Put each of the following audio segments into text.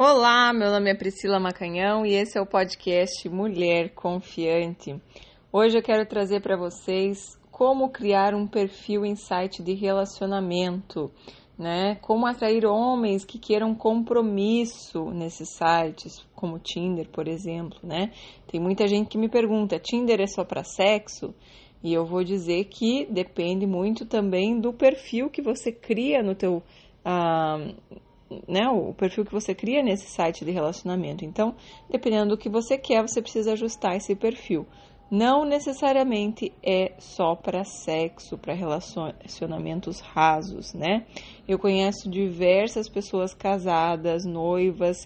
Olá, meu nome é Priscila Macanhão e esse é o podcast Mulher Confiante. Hoje eu quero trazer para vocês como criar um perfil em site de relacionamento, né? Como atrair homens que queiram compromisso nesses sites, como Tinder, por exemplo, né? Tem muita gente que me pergunta: Tinder é só para sexo? E eu vou dizer que depende muito também do perfil que você cria no teu uh, né, o perfil que você cria nesse site de relacionamento. Então, dependendo do que você quer, você precisa ajustar esse perfil. Não necessariamente é só para sexo, para relacionamentos rasos, né? Eu conheço diversas pessoas casadas, noivas,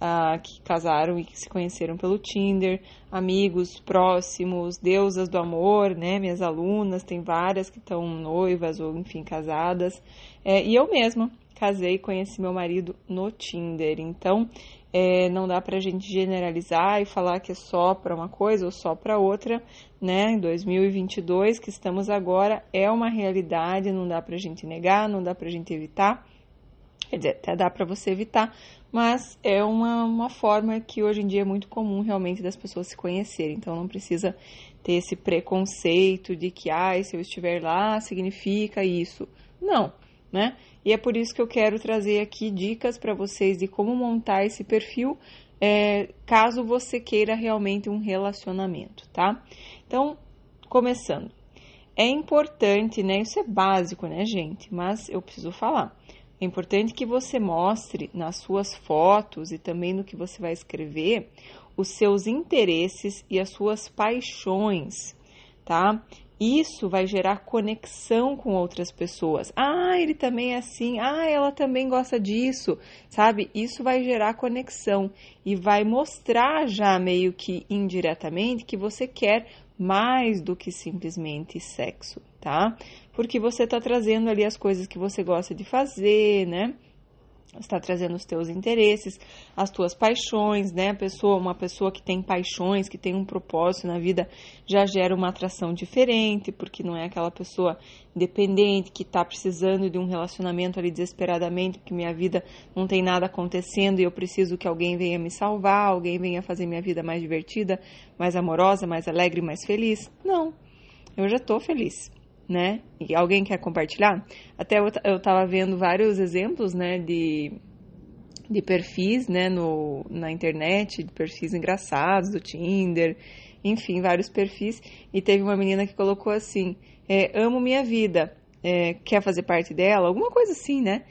ah, que casaram e que se conheceram pelo Tinder, amigos próximos, deusas do amor, né? Minhas alunas, tem várias que estão noivas ou, enfim, casadas. É, e eu mesma casei e conheci meu marido no Tinder. Então, é, não dá pra gente generalizar e falar que é só para uma coisa ou só para outra, né? Em 2022, que estamos agora, é uma realidade, não dá pra gente negar, não dá pra gente evitar. Quer dizer, até dá para você evitar, mas é uma, uma forma que hoje em dia é muito comum realmente das pessoas se conhecerem. Então não precisa ter esse preconceito de que, ah, se eu estiver lá, significa isso. Não, né? E é por isso que eu quero trazer aqui dicas para vocês de como montar esse perfil, é, caso você queira realmente um relacionamento, tá? Então, começando. É importante, né? Isso é básico, né, gente? Mas eu preciso falar. É importante que você mostre nas suas fotos e também no que você vai escrever os seus interesses e as suas paixões, tá? Isso vai gerar conexão com outras pessoas. Ah, ele também é assim. Ah, ela também gosta disso, sabe? Isso vai gerar conexão e vai mostrar já meio que indiretamente que você quer mais do que simplesmente sexo, tá? Porque você está trazendo ali as coisas que você gosta de fazer, né? Está trazendo os teus interesses, as tuas paixões, né? Pessoa, uma pessoa que tem paixões, que tem um propósito na vida, já gera uma atração diferente, porque não é aquela pessoa independente que está precisando de um relacionamento ali desesperadamente, porque minha vida não tem nada acontecendo e eu preciso que alguém venha me salvar, alguém venha fazer minha vida mais divertida, mais amorosa, mais alegre, mais feliz. Não. Eu já estou feliz né? E alguém quer compartilhar? Até eu, eu tava vendo vários exemplos, né, de, de perfis, né, no, na internet, de perfis engraçados, do Tinder, enfim, vários perfis. E teve uma menina que colocou assim: é, amo minha vida, é, quer fazer parte dela? Alguma coisa assim, né?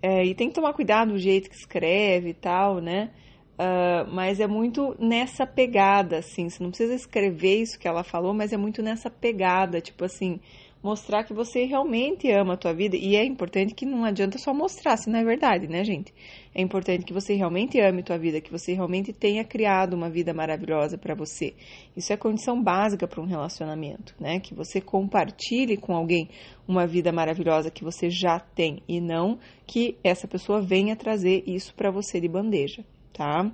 É, e tem que tomar cuidado do jeito que escreve e tal, né? Uh, mas é muito nessa pegada, assim. Você não precisa escrever isso que ela falou, mas é muito nessa pegada, tipo assim mostrar que você realmente ama a tua vida. E é importante que não adianta só mostrar, se não é verdade, né, gente? É importante que você realmente ame a tua vida, que você realmente tenha criado uma vida maravilhosa para você. Isso é condição básica para um relacionamento, né? Que você compartilhe com alguém uma vida maravilhosa que você já tem e não que essa pessoa venha trazer isso para você de bandeja, tá?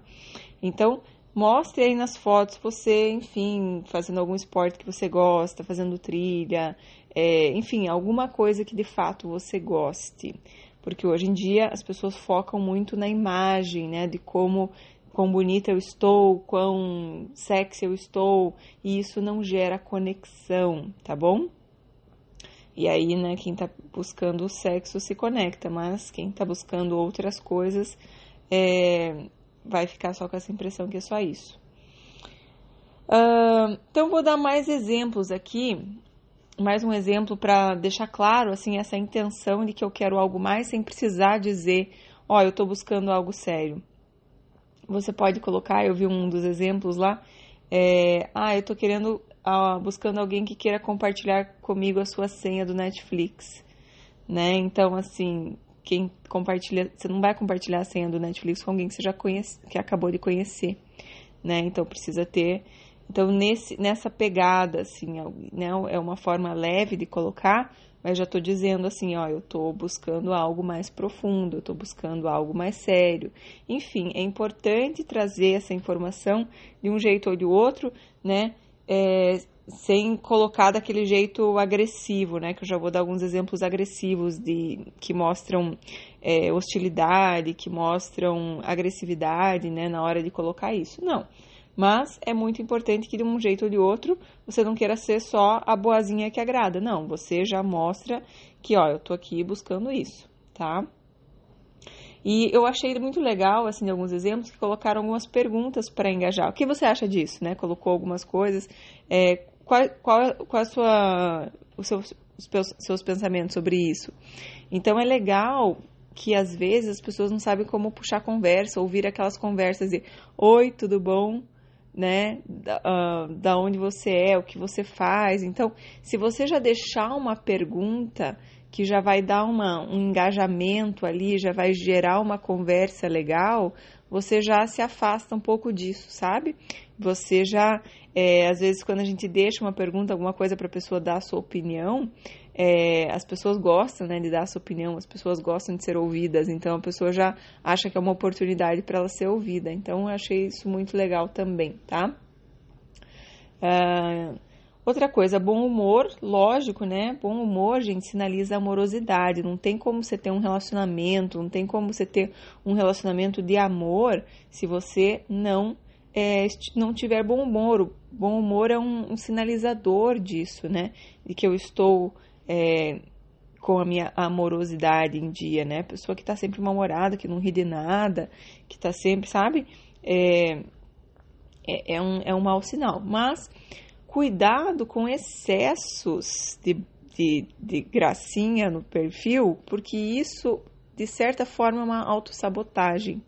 Então, mostre aí nas fotos você, enfim, fazendo algum esporte que você gosta, fazendo trilha, é, enfim, alguma coisa que de fato você goste. Porque hoje em dia as pessoas focam muito na imagem, né, de como quão bonita eu estou, quão sexy eu estou, e isso não gera conexão, tá bom? E aí, né, quem tá buscando o sexo se conecta, mas quem tá buscando outras coisas é, vai ficar só com essa impressão que é só isso. Uh, então, vou dar mais exemplos aqui, mais um exemplo para deixar claro assim essa intenção de que eu quero algo mais sem precisar dizer, ó, oh, eu estou buscando algo sério. Você pode colocar, eu vi um dos exemplos lá, é, ah, eu estou querendo, buscando alguém que queira compartilhar comigo a sua senha do Netflix, né? Então, assim, quem compartilha, você não vai compartilhar a senha do Netflix com alguém que você já conhece, que acabou de conhecer, né? Então precisa ter, então nesse, nessa pegada, assim, né? É uma forma leve de colocar, mas já estou dizendo assim, ó, eu estou buscando algo mais profundo, eu estou buscando algo mais sério. Enfim, é importante trazer essa informação de um jeito ou de outro, né? É, sem colocar daquele jeito agressivo, né? Que eu já vou dar alguns exemplos agressivos de que mostram é, hostilidade, que mostram agressividade, né? Na hora de colocar isso. Não. Mas é muito importante que de um jeito ou de outro você não queira ser só a boazinha que agrada. Não, você já mostra que, ó, eu tô aqui buscando isso, tá? E eu achei muito legal, assim, alguns exemplos que colocaram algumas perguntas para engajar. O que você acha disso, né? Colocou algumas coisas. É, qual, qual, qual a sua, os seus, os seus pensamentos sobre isso? Então é legal que às vezes as pessoas não sabem como puxar conversa, ouvir aquelas conversas de Oi, tudo bom? Né? Da, uh, da onde você é, o que você faz. Então, se você já deixar uma pergunta que já vai dar uma, um engajamento ali, já vai gerar uma conversa legal, você já se afasta um pouco disso, sabe? Você já, é, às vezes, quando a gente deixa uma pergunta, alguma coisa para a pessoa dar a sua opinião, é, as pessoas gostam né, de dar a sua opinião, as pessoas gostam de ser ouvidas, então a pessoa já acha que é uma oportunidade para ela ser ouvida. Então, eu achei isso muito legal também, tá? Uh, Outra coisa, bom humor, lógico, né? Bom humor, gente, sinaliza amorosidade. Não tem como você ter um relacionamento, não tem como você ter um relacionamento de amor se você não é, não tiver bom humor. O bom humor é um, um sinalizador disso, né? De que eu estou é, com a minha amorosidade em dia, né? Pessoa que está sempre mal-humorada, que não ri de nada, que está sempre, sabe? É, é, é, um, é um mau sinal. Mas cuidado com excessos de, de, de gracinha no perfil, porque isso, de certa forma, é uma autossabotagem,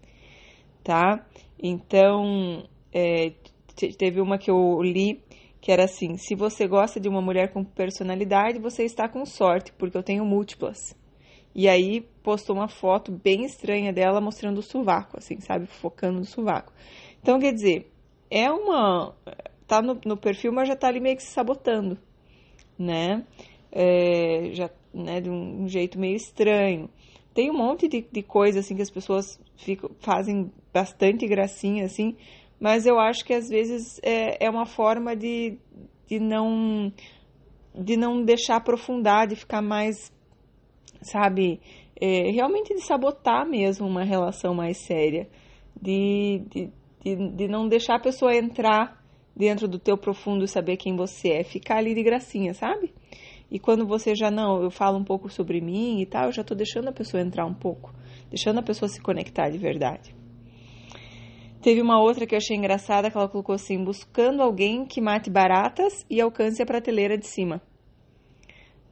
tá? Então, é, teve uma que eu li que era assim: se você gosta de uma mulher com personalidade, você está com sorte, porque eu tenho múltiplas. E aí postou uma foto bem estranha dela mostrando o sovaco, assim, sabe? Focando no sovaco. Então, quer dizer, é uma tá no, no perfil, mas já tá ali meio que se sabotando, né? É, já, né, de um, jeito meio estranho. Tem um monte de, de coisa, assim, que as pessoas ficam, fazem bastante gracinha, assim, mas eu acho que às vezes é, é uma forma de, de não de não deixar aprofundar, de ficar mais, sabe, é, realmente de sabotar mesmo uma relação mais séria, de, de, de, de não deixar a pessoa entrar dentro do teu profundo saber quem você é, ficar ali de gracinha, sabe? E quando você já não, eu falo um pouco sobre mim e tal, eu já tô deixando a pessoa entrar um pouco, deixando a pessoa se conectar de verdade. Teve uma outra que eu achei engraçada, que ela colocou assim: buscando alguém que mate baratas e alcance a prateleira de cima.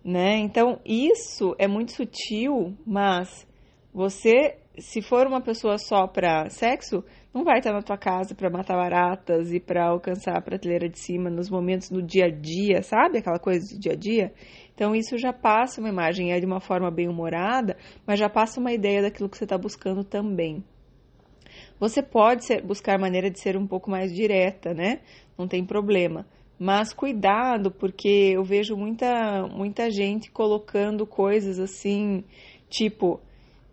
Né? Então, isso é muito sutil, mas você, se for uma pessoa só para sexo, não vai estar na tua casa para matar baratas e para alcançar a prateleira de cima nos momentos do dia a dia, sabe? Aquela coisa do dia a dia. Então, isso já passa uma imagem, é de uma forma bem humorada, mas já passa uma ideia daquilo que você está buscando também. Você pode ser, buscar maneira de ser um pouco mais direta, né? Não tem problema. Mas cuidado, porque eu vejo muita, muita gente colocando coisas assim, tipo,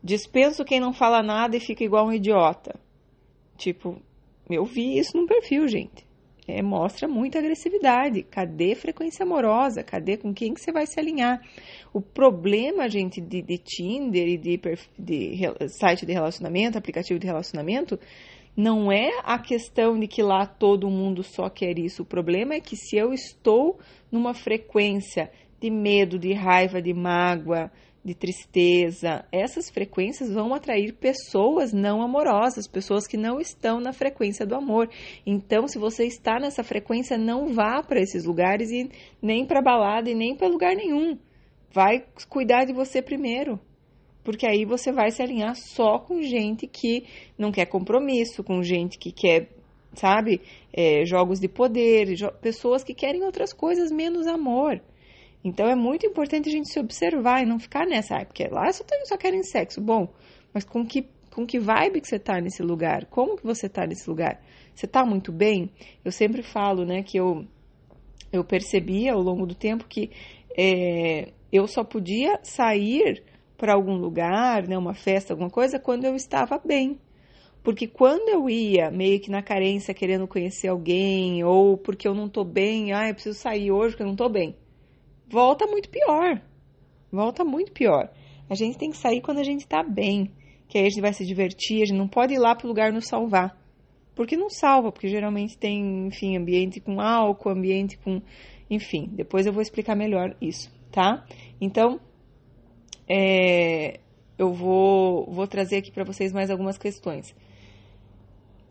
dispenso quem não fala nada e fica igual um idiota. Tipo, eu vi isso num perfil, gente. É, mostra muita agressividade. Cadê frequência amorosa? Cadê com quem que você vai se alinhar? O problema, gente, de, de Tinder e de, de site de relacionamento, aplicativo de relacionamento, não é a questão de que lá todo mundo só quer isso. O problema é que se eu estou numa frequência de medo, de raiva, de mágoa, de tristeza, essas frequências vão atrair pessoas não amorosas, pessoas que não estão na frequência do amor. Então, se você está nessa frequência, não vá para esses lugares e nem para balada e nem para lugar nenhum. Vai cuidar de você primeiro. Porque aí você vai se alinhar só com gente que não quer compromisso, com gente que quer, sabe, é, jogos de poder, jo pessoas que querem outras coisas menos amor. Então é muito importante a gente se observar e não ficar nessa, ah, porque lá só, tem, só querem sexo. Bom, mas com que, com que vibe que você está nesse lugar? Como que você está nesse lugar? Você está muito bem? Eu sempre falo, né, que eu, eu percebi ao longo do tempo que é, eu só podia sair para algum lugar, né, uma festa, alguma coisa, quando eu estava bem. Porque quando eu ia meio que na carência querendo conhecer alguém, ou porque eu não tô bem, ah, eu preciso sair hoje porque eu não tô bem, volta muito pior. Volta muito pior. A gente tem que sair quando a gente tá bem, que aí a gente vai se divertir, a gente não pode ir lá pro lugar nos salvar. Porque não salva, porque geralmente tem, enfim, ambiente com álcool, ambiente com. Enfim, depois eu vou explicar melhor isso, tá? Então, é, eu vou, vou trazer aqui para vocês mais algumas questões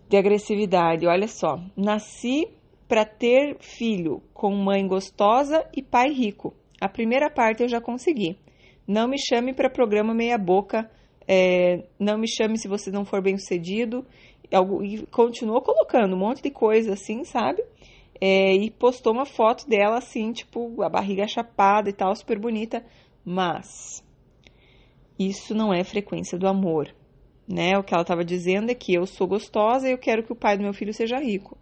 de agressividade. Olha só, nasci para ter filho com mãe gostosa e pai rico. A primeira parte eu já consegui. Não me chame para programa meia boca. É, não me chame se você não for bem sucedido. E continuou colocando um monte de coisa assim, sabe? É, e postou uma foto dela assim, tipo, a barriga chapada e tal, super bonita. Mas isso não é frequência do amor né? O que ela estava dizendo é que eu sou gostosa e eu quero que o pai do meu filho seja rico.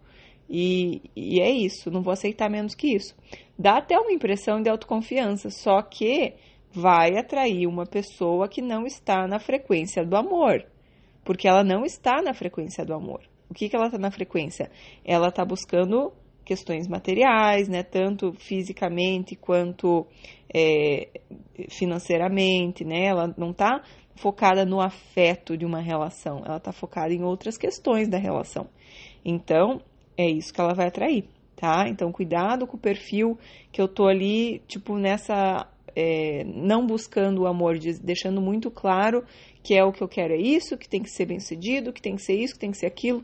E, e é isso, não vou aceitar menos que isso. Dá até uma impressão de autoconfiança, só que vai atrair uma pessoa que não está na frequência do amor, porque ela não está na frequência do amor. O que, que ela está na frequência? Ela está buscando questões materiais, né, tanto fisicamente quanto é, financeiramente, né? Ela não está focada no afeto de uma relação, ela está focada em outras questões da relação. Então, é isso que ela vai atrair, tá? Então, cuidado com o perfil que eu tô ali, tipo, nessa. É, não buscando o amor, deixando muito claro que é o que eu quero, é isso, que tem que ser bem sucedido, que tem que ser isso, que tem que ser aquilo.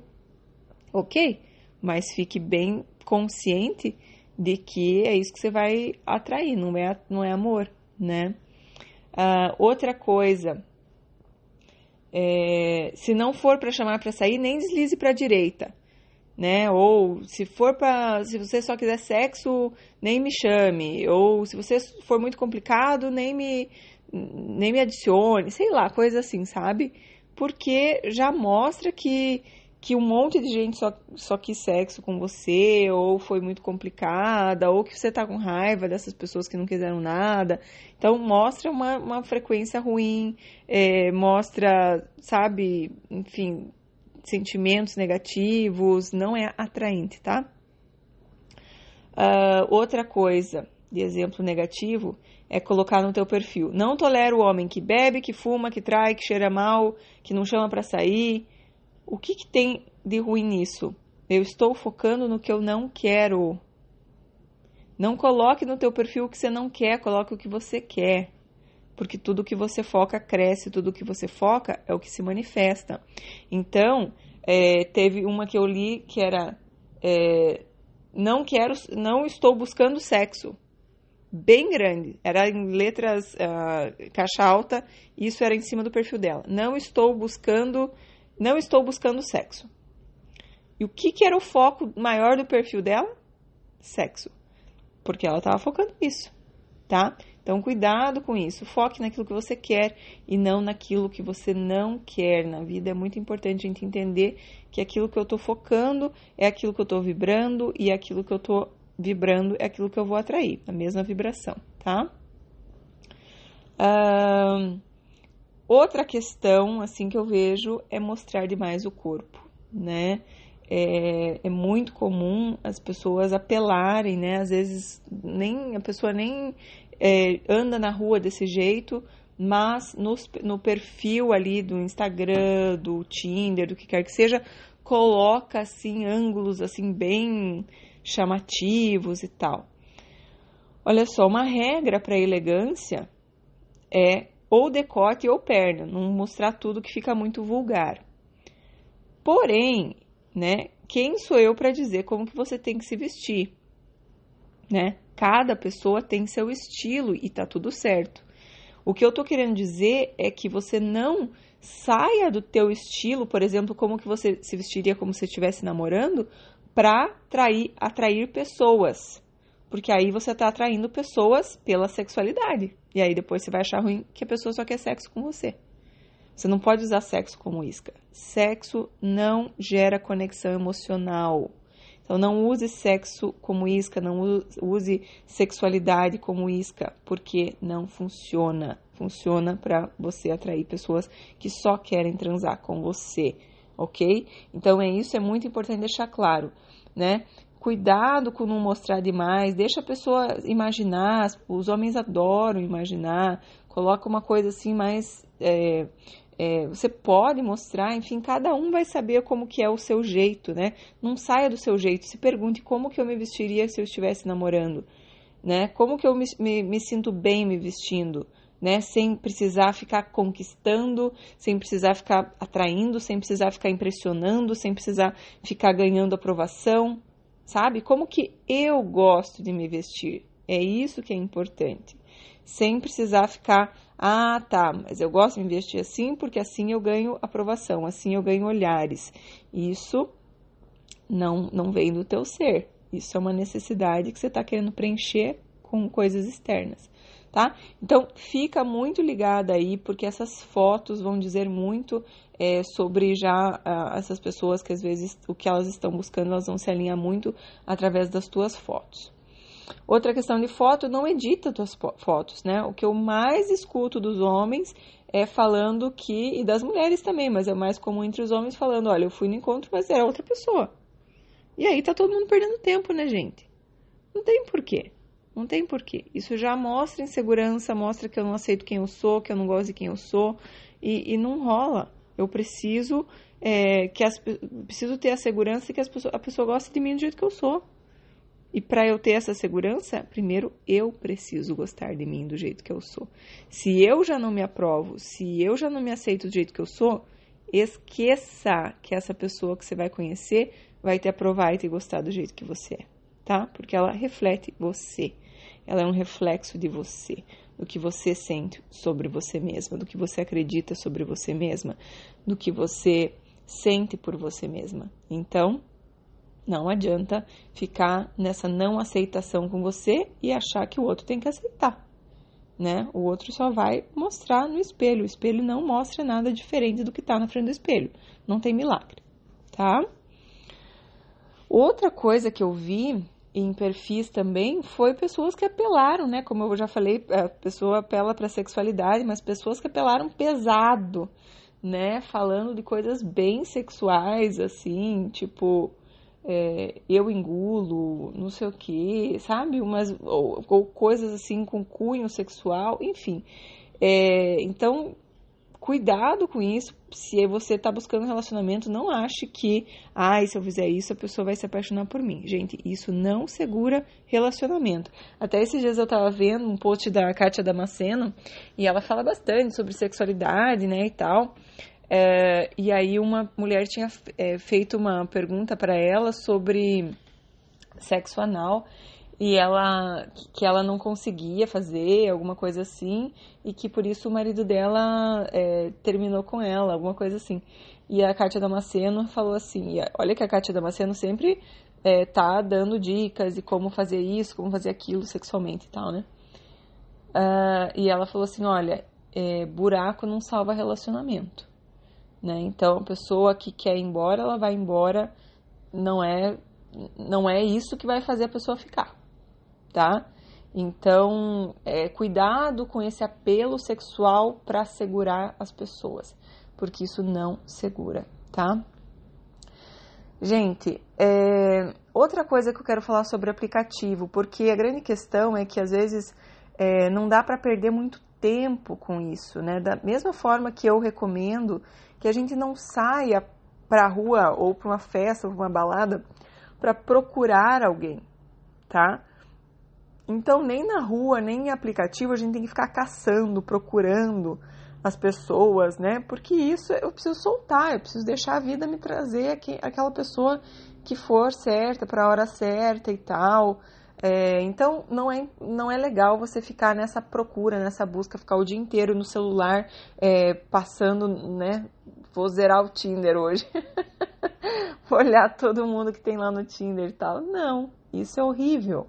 Ok, mas fique bem consciente de que é isso que você vai atrair, não é, não é amor, né? Uh, outra coisa é, se não for para chamar para sair, nem deslize para a direita, né? Ou se for para, se você só quiser sexo, nem me chame. Ou se você for muito complicado, nem me, nem me adicione, sei lá, coisa assim, sabe? Porque já mostra que que um monte de gente só, só quis sexo com você, ou foi muito complicada, ou que você tá com raiva dessas pessoas que não quiseram nada. Então, mostra uma, uma frequência ruim, é, mostra, sabe, enfim, sentimentos negativos, não é atraente, tá? Uh, outra coisa, de exemplo negativo, é colocar no teu perfil. Não tolero o homem que bebe, que fuma, que trai, que cheira mal, que não chama para sair o que, que tem de ruim nisso? Eu estou focando no que eu não quero. Não coloque no teu perfil o que você não quer, coloque o que você quer. Porque tudo que você foca cresce, tudo que você foca é o que se manifesta. Então, é, teve uma que eu li que era é, não quero, não estou buscando sexo. Bem grande, era em letras uh, caixa alta, isso era em cima do perfil dela. Não estou buscando não estou buscando sexo. E o que, que era o foco maior do perfil dela? Sexo. Porque ela estava focando nisso, tá? Então, cuidado com isso. Foque naquilo que você quer e não naquilo que você não quer. Na vida é muito importante a gente entender que aquilo que eu estou focando é aquilo que eu estou vibrando e aquilo que eu estou vibrando é aquilo que eu vou atrair, a mesma vibração, tá? Outra questão, assim, que eu vejo é mostrar demais o corpo, né? É, é, muito comum as pessoas apelarem, né? Às vezes nem a pessoa nem é, anda na rua desse jeito, mas no, perfil ali do Instagram, do Tinder, do que quer que seja, coloca assim ângulos assim bem chamativos e tal. Olha só, uma regra para elegância é ou decote ou perna, não mostrar tudo que fica muito vulgar. Porém, né, quem sou eu para dizer como que você tem que se vestir, né? Cada pessoa tem seu estilo e tá tudo certo. O que eu tô querendo dizer é que você não saia do teu estilo, por exemplo, como que você se vestiria como se estivesse namorando, para atrair, atrair pessoas. Porque aí você está atraindo pessoas pela sexualidade. E aí depois você vai achar ruim que a pessoa só quer sexo com você. Você não pode usar sexo como isca. Sexo não gera conexão emocional. Então não use sexo como isca, não use sexualidade como isca, porque não funciona. Funciona para você atrair pessoas que só querem transar com você. ok? Então é isso, é muito importante deixar claro, né? Cuidado com não mostrar demais, deixa a pessoa imaginar, os homens adoram imaginar, coloca uma coisa assim mais. É, é, você pode mostrar, enfim, cada um vai saber como que é o seu jeito, né? Não saia do seu jeito, se pergunte como que eu me vestiria se eu estivesse namorando, né? Como que eu me, me, me sinto bem me vestindo, né? Sem precisar ficar conquistando, sem precisar ficar atraindo, sem precisar ficar impressionando, sem precisar ficar ganhando aprovação, sabe? Como que eu gosto de me vestir? É isso que é importante. Sem precisar ficar, ah, tá, mas eu gosto de me vestir assim porque assim eu ganho aprovação, assim eu ganho olhares. Isso não, não vem do teu ser. Isso é uma necessidade que você está querendo preencher com coisas externas tá? Então fica muito ligada aí, porque essas fotos vão dizer muito é, sobre já uh, essas pessoas que às vezes o que elas estão buscando, elas vão se alinhar muito através das tuas fotos. Outra questão de foto, não edita tuas fotos, né? O que eu mais escuto dos homens é falando que, e das mulheres também, mas é mais comum entre os homens falando, olha, eu fui no encontro, mas era outra pessoa. E aí tá todo mundo perdendo tempo, né, gente? Não tem porquê. Não tem porquê. Isso já mostra insegurança, mostra que eu não aceito quem eu sou, que eu não gosto de quem eu sou, e, e não rola. Eu preciso é, que as, preciso ter a segurança que as a pessoa gosta de mim do jeito que eu sou. E para eu ter essa segurança, primeiro eu preciso gostar de mim do jeito que eu sou. Se eu já não me aprovo, se eu já não me aceito do jeito que eu sou, esqueça que essa pessoa que você vai conhecer vai te aprovar e te gostar do jeito que você é, tá? Porque ela reflete você. Ela é um reflexo de você, do que você sente sobre você mesma, do que você acredita sobre você mesma, do que você sente por você mesma. Então, não adianta ficar nessa não aceitação com você e achar que o outro tem que aceitar. Né? O outro só vai mostrar no espelho. O espelho não mostra nada diferente do que está na frente do espelho. Não tem milagre, tá? Outra coisa que eu vi em perfis também foi pessoas que apelaram, né? Como eu já falei, a pessoa apela para sexualidade, mas pessoas que apelaram pesado, né? Falando de coisas bem sexuais, assim, tipo, é, eu engulo, não sei o que, sabe? Umas, ou, ou, coisas assim com cunho sexual, enfim. É, então, cuidado com isso. Se você está buscando um relacionamento, não ache que, ah, se eu fizer isso, a pessoa vai se apaixonar por mim. Gente, isso não segura relacionamento. Até esses dias eu estava vendo um post da Kátia Damasceno e ela fala bastante sobre sexualidade, né, e tal. É, e aí uma mulher tinha é, feito uma pergunta para ela sobre sexo anal e ela que ela não conseguia fazer alguma coisa assim e que por isso o marido dela é, terminou com ela alguma coisa assim. E a Kátia Damasceno falou assim olha que a Kátia Damasceno sempre é, tá dando dicas de como fazer isso como fazer aquilo sexualmente e tal né? Uh, e ela falou assim olha é, buraco não salva relacionamento né então a pessoa que quer ir embora ela vai embora não é não é isso que vai fazer a pessoa ficar tá? Então, é, cuidado com esse apelo sexual para segurar as pessoas, porque isso não segura, tá? Gente, é, outra coisa que eu quero falar sobre aplicativo, porque a grande questão é que às vezes é, não dá para perder muito tempo com isso, né? Da mesma forma que eu recomendo que a gente não saia para a rua ou para uma festa ou uma balada para procurar alguém, tá? Então, nem na rua, nem em aplicativo, a gente tem que ficar caçando, procurando as pessoas, né? Porque isso eu preciso soltar, eu preciso deixar a vida me trazer aqui, aquela pessoa que for certa, para a hora certa e tal. É, então, não é, não é legal você ficar nessa procura, nessa busca, ficar o dia inteiro no celular, é, passando, né? Vou zerar o Tinder hoje. Vou olhar todo mundo que tem lá no Tinder e tal. Não, isso é horrível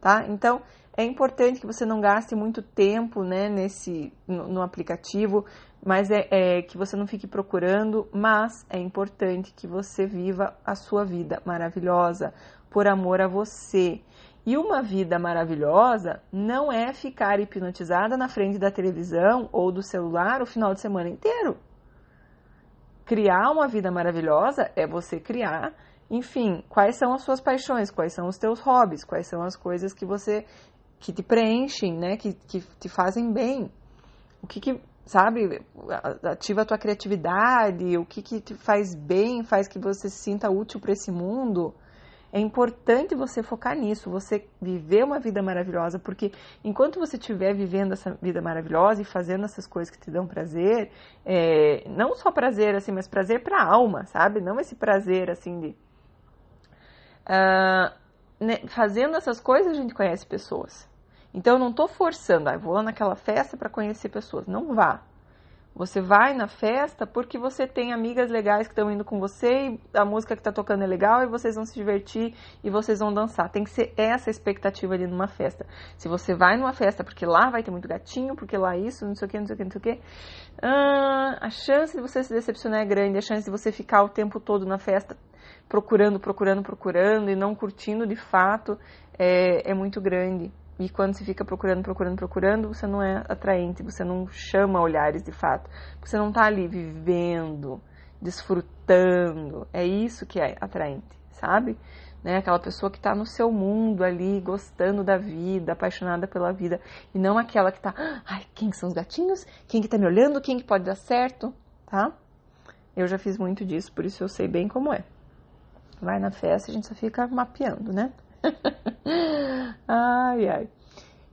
tá? Então, é importante que você não gaste muito tempo, né, nesse, no, no aplicativo, mas é, é, que você não fique procurando, mas é importante que você viva a sua vida maravilhosa por amor a você. E uma vida maravilhosa não é ficar hipnotizada na frente da televisão ou do celular o final de semana inteiro. criar uma vida maravilhosa é você criar, enfim, quais são as suas paixões, quais são os teus hobbies, quais são as coisas que você que te preenchem, né, que, que te fazem bem. O que, que sabe, ativa a tua criatividade, o que, que te faz bem, faz que você se sinta útil para esse mundo. É importante você focar nisso, você viver uma vida maravilhosa, porque enquanto você estiver vivendo essa vida maravilhosa e fazendo essas coisas que te dão prazer, é, não só prazer assim, mas prazer para a alma, sabe? Não esse prazer assim de. Uh, né, fazendo essas coisas a gente conhece pessoas. Então eu não estou forçando, ah, vou lá naquela festa para conhecer pessoas. Não vá. Você vai na festa porque você tem amigas legais que estão indo com você e a música que está tocando é legal e vocês vão se divertir e vocês vão dançar. Tem que ser essa a expectativa ali numa festa. Se você vai numa festa porque lá vai ter muito gatinho, porque lá isso, não sei o que, não sei o que, não sei o que, ah, a chance de você se decepcionar é grande, a chance de você ficar o tempo todo na festa procurando, procurando, procurando e não curtindo de fato é, é muito grande. E quando você fica procurando, procurando, procurando, você não é atraente, você não chama olhares de fato. Você não está ali vivendo, desfrutando. É isso que é atraente, sabe? Né? Aquela pessoa que está no seu mundo ali, gostando da vida, apaixonada pela vida. E não aquela que está, ai, quem são os gatinhos? Quem que tá me olhando? Quem que pode dar certo? Tá? Eu já fiz muito disso, por isso eu sei bem como é. Vai na festa, a gente só fica mapeando, né? ai, ai.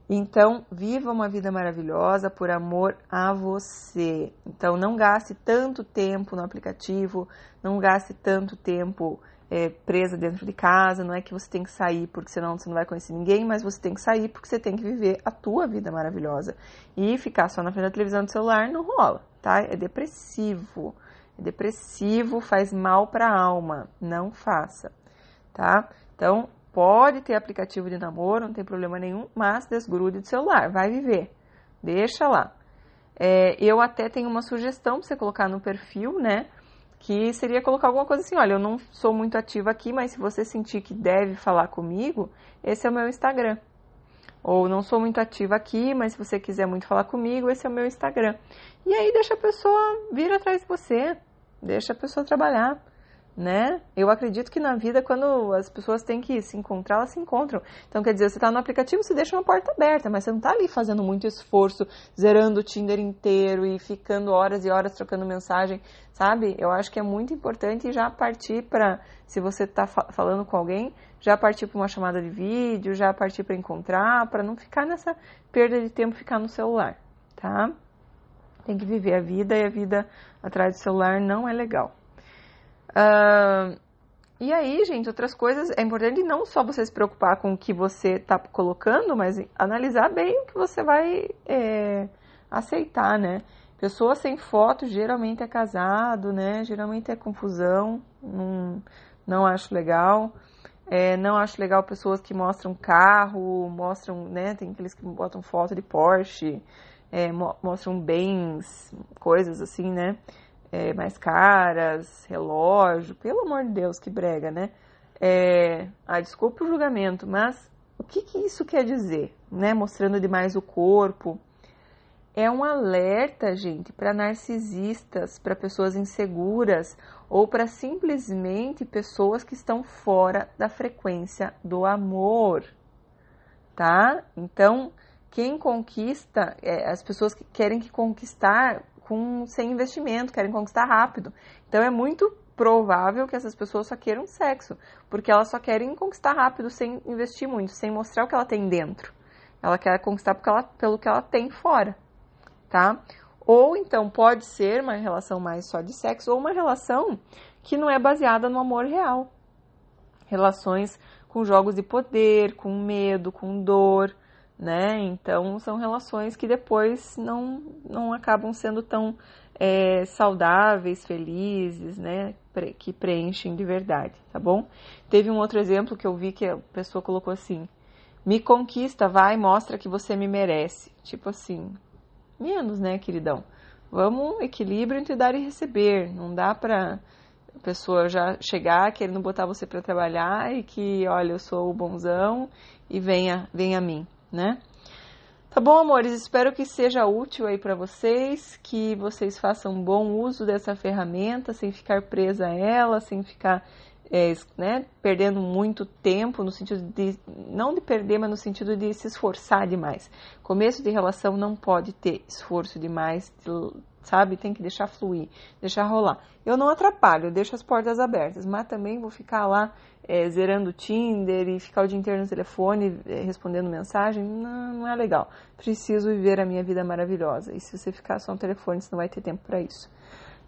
Então, viva uma vida maravilhosa por amor a você. Então, não gaste tanto tempo no aplicativo, não gaste tanto tempo é, presa dentro de casa. Não é que você tem que sair porque senão você não vai conhecer ninguém, mas você tem que sair porque você tem que viver a tua vida maravilhosa. E ficar só na frente da televisão do celular não rola, tá? É depressivo. É depressivo, faz mal para a alma. Não faça, tá? Então, Pode ter aplicativo de namoro, não tem problema nenhum, mas desgrude do celular, vai viver, deixa lá. É, eu até tenho uma sugestão para você colocar no perfil, né? Que seria colocar alguma coisa assim: olha, eu não sou muito ativa aqui, mas se você sentir que deve falar comigo, esse é o meu Instagram. Ou não sou muito ativa aqui, mas se você quiser muito falar comigo, esse é o meu Instagram. E aí deixa a pessoa vir atrás de você, deixa a pessoa trabalhar né? Eu acredito que na vida, quando as pessoas têm que se encontrar, elas se encontram. Então, quer dizer, você está no aplicativo, você deixa uma porta aberta, mas você não está ali fazendo muito esforço, zerando o Tinder inteiro e ficando horas e horas trocando mensagem, sabe? Eu acho que é muito importante já partir para, se você está fa falando com alguém, já partir para uma chamada de vídeo, já partir para encontrar, para não ficar nessa perda de tempo, ficar no celular, tá? Tem que viver a vida e a vida atrás do celular não é legal. Uh, e aí, gente, outras coisas, é importante não só você se preocupar com o que você está colocando, mas analisar bem o que você vai é, aceitar, né? Pessoa sem foto geralmente é casado, né? Geralmente é confusão, não, não acho legal. É, não acho legal pessoas que mostram carro, mostram, né? Tem aqueles que botam foto de Porsche, é, mostram bens, coisas assim, né? É, mais caras, relógio, pelo amor de Deus, que brega, né? É, ah, desculpa o julgamento, mas o que, que isso quer dizer, né? Mostrando demais o corpo. É um alerta, gente, para narcisistas, para pessoas inseguras ou para simplesmente pessoas que estão fora da frequência do amor, tá? Então, quem conquista, é, as pessoas que querem que conquistar com sem investimento, querem conquistar rápido. Então é muito provável que essas pessoas só queiram sexo, porque elas só querem conquistar rápido sem investir muito, sem mostrar o que ela tem dentro. Ela quer conquistar ela, pelo que ela tem fora, tá? Ou então pode ser uma relação mais só de sexo ou uma relação que não é baseada no amor real. Relações com jogos de poder, com medo, com dor, né? Então são relações que depois não, não acabam sendo tão é, saudáveis, felizes, né? Que preenchem de verdade, tá bom? Teve um outro exemplo que eu vi que a pessoa colocou assim: me conquista, vai, mostra que você me merece. Tipo assim, menos, né, queridão? Vamos equilíbrio entre dar e receber. Não dá pra a pessoa já chegar querendo botar você para trabalhar e que, olha, eu sou o bonzão e venha, venha a mim né? Tá bom, amores? Espero que seja útil aí para vocês, que vocês façam bom uso dessa ferramenta, sem ficar presa a ela, sem ficar é, né, perdendo muito tempo, no sentido de, não de perder, mas no sentido de se esforçar demais. Começo de relação não pode ter esforço demais, sabe? Tem que deixar fluir, deixar rolar. Eu não atrapalho, eu deixo as portas abertas, mas também vou ficar lá é, zerando o Tinder e ficar o dia inteiro no telefone é, respondendo mensagem, não, não, é legal. Preciso viver a minha vida maravilhosa. E se você ficar só no telefone, você não vai ter tempo para isso.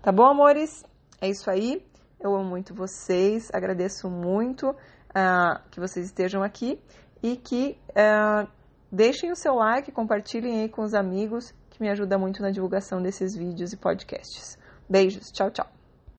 Tá bom, amores? É isso aí. Eu amo muito vocês, agradeço muito uh, que vocês estejam aqui e que uh, deixem o seu like, compartilhem aí com os amigos que me ajuda muito na divulgação desses vídeos e podcasts. Beijos, tchau, tchau.